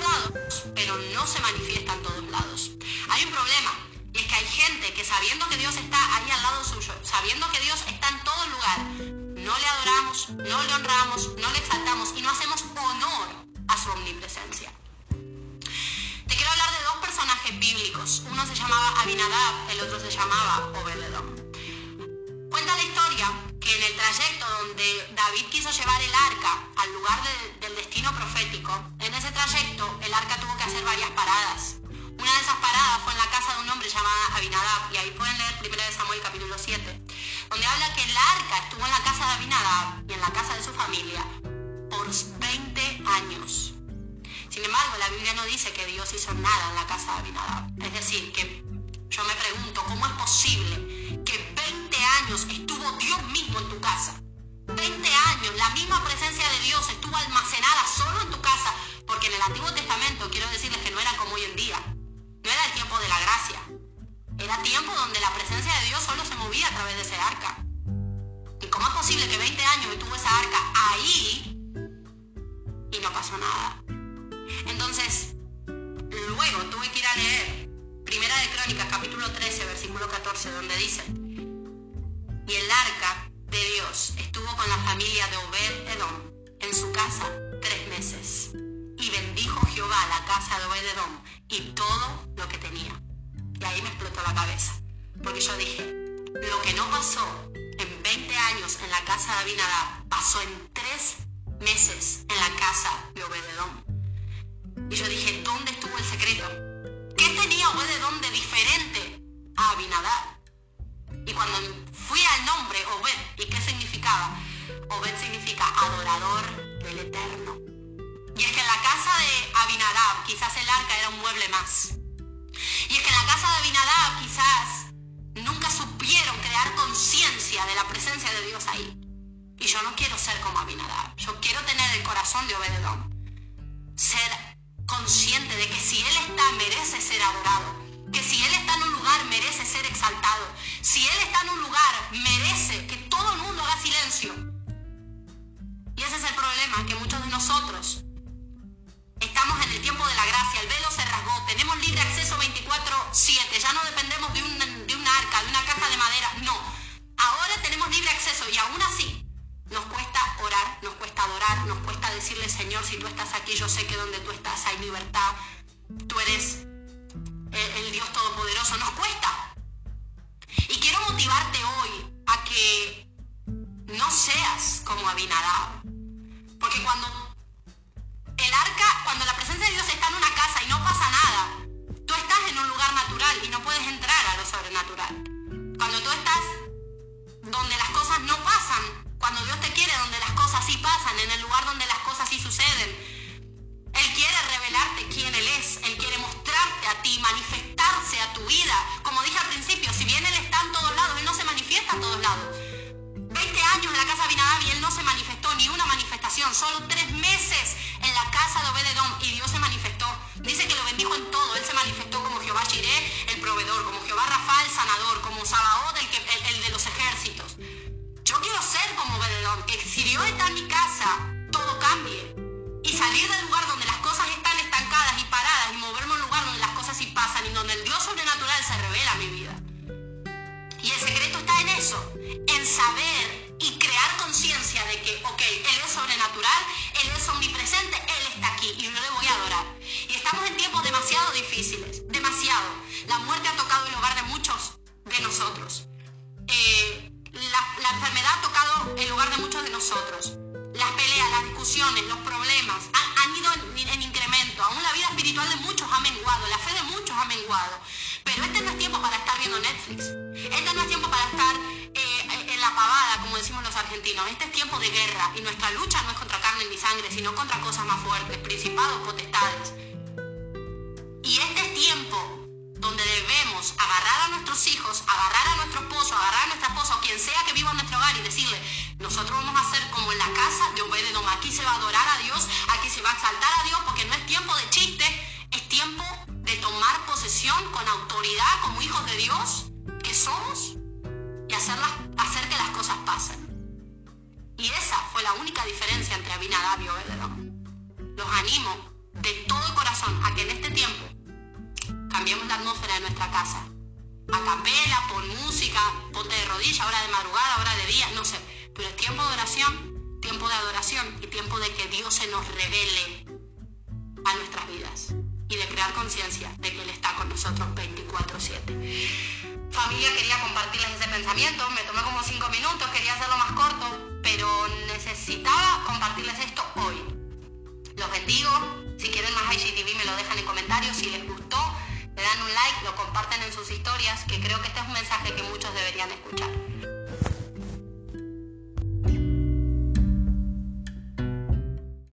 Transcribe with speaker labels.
Speaker 1: todos lados, pero no se manifiesta en todos lados. Hay un problema, y es que hay gente que sabiendo que Dios está ahí al lado suyo, sabiendo que Dios está en todo lugar, no le adoramos, no le honramos, no le exaltamos y no hacemos honor a su omnipresencia. Te quiero hablar de dos personajes bíblicos. Uno se llamaba Abinadab, el otro se llamaba Obededom. Cuenta la historia que en el trayecto donde David quiso llevar el arca al lugar del destino profético, en ese trayecto el arca tuvo que hacer varias paradas. Una de esas paradas fue en la casa de un hombre llamado Abinadab, y ahí pueden leer 1 Samuel capítulo 7, donde habla que el arca estuvo en la casa de Abinadab y en la casa de su familia por 20 años. Sin embargo, la Biblia no dice que Dios hizo nada en la casa de Abinadab. Es decir, que yo me pregunto, ¿cómo es posible que 20 estuvo Dios mismo en tu casa? 20 años, la misma presencia de Dios estuvo almacenada solo en tu casa, porque en el Antiguo Testamento quiero decirles que no era como hoy en día. No era el tiempo de la gracia. Era tiempo donde la presencia de Dios solo se movía a través de ese arca. ¿Y cómo es posible que 20 años estuvo esa arca ahí y no pasó nada? Entonces, luego tuve que ir a leer Primera de Crónicas, capítulo 13, versículo 14, donde dice, y el arca de Dios estuvo con la familia de Obed Edom en su casa tres meses. Y bendijo Jehová la casa de Obed Edom y todo lo que tenía. Y ahí me explotó la cabeza. Porque yo dije, lo que no pasó en 20 años en la casa de Abinadab, pasó en tres meses en la casa de Obededón. Y yo dije, ¿dónde estuvo el secreto? ¿Qué tenía Obededón de diferente a Abinadab? Y cuando fui al nombre Obed, ¿y qué significaba? Obed significa adorador del Eterno. Y es que en la casa de Abinadab quizás el arca era un mueble más. Y es que en la casa de Abinadab quizás nunca supieron crear conciencia de la presencia de Dios ahí. Y yo no quiero ser como Abinadab. Yo quiero tener el corazón de Obededón. Ser consciente de que si Él está, merece ser adorado. Que si Él está en un lugar, merece ser exaltado. Si Él está en un lugar, merece que todo el mundo haga silencio. Y ese es el problema, que muchos de nosotros estamos en el tiempo de la gracia, el velo se rasgó, tenemos libre acceso 24/7, ya no dependemos de un, de un arca, de una caja de madera, no. Ahora tenemos libre acceso y aún así nos cuesta orar, nos cuesta adorar, nos cuesta decirle, Señor, si tú estás aquí, yo sé que donde tú estás hay libertad, Todopoderoso, nos cuesta. Y quiero motivarte hoy a que no seas como Abinadab. Porque cuando el arca, cuando la presencia de Dios está en una casa y no pasa nada, tú estás en un lugar natural y no puedes entrar a lo sobrenatural. Cuando tú estás donde las solo tres meses en la casa de Obededón y Dios se manifestó. Dice que lo bendijo en todo. Él se manifestó como Jehová Jireh, el proveedor, como Jehová Rafa, el sanador, como Sabaoth, el, que, el, de los ejércitos. Yo quiero ser como Obededón, que si Dios está en mi casa, todo cambie. Y salir del lugar donde las cosas están estancadas y paradas y moverme a un lugar donde las cosas sí pasan y donde el Dios sobrenatural se revela en mi vida. Y el secreto está en eso, en saber conciencia de que, ok, Él es sobrenatural, Él es omnipresente, Él está aquí y yo le voy a adorar. Y estamos en tiempos demasiado difíciles, demasiado. La muerte ha tocado el hogar de muchos de nosotros. Eh, la, enfermedad ha tocado el hogar de muchos de nosotros. Las peleas, las discusiones, los problemas han, ido en, en, incremento. Aún la vida espiritual de muchos ha menguado, la fe de muchos ha menguado. Pero este no es tiempo para estar viendo Netflix. Este no es tiempo para estar como decimos los argentinos. Este es tiempo de guerra y nuestra lucha no es contra carne ni sangre, sino contra cosas más fuertes, principados, potestades. Y este es tiempo donde debemos agarrar a nuestros hijos, agarrar a nuestro esposo, agarrar a nuestra esposa o quien sea que viva en nuestro hogar y decirle, nosotros vamos a hacer como en la casa de Obededom, aquí se va a adorar a Dios, aquí se va a exaltar a Dios, porque no es tiempo de chiste, es tiempo de tomar posesión con autoridad como hijos de Dios que somos y hacerlas, hacer que las cosas pasen. Y esa fue la única diferencia entre Abinadab y Obededom. Los animo de todo corazón a que en este tiempo cambiemos la atmósfera de nuestra casa. A capela, pon música, ponte de rodilla, hora de madrugada, hora de día, no sé. Pero es tiempo de oración, tiempo de adoración y tiempo de que Dios se nos revele a nuestras vidas y de crear conciencia de que Él está con nosotros 24/7. Familia, quería compartirles ese pensamiento, me tomé como cinco minutos, quería hacerlo más corto, pero necesitaba compartirles esto hoy. Los bendigo, si quieren más IGTV me lo dejan en comentarios, si les gustó, le dan un like, lo comparten en sus historias, que creo que este es un mensaje que muchos deberían escuchar.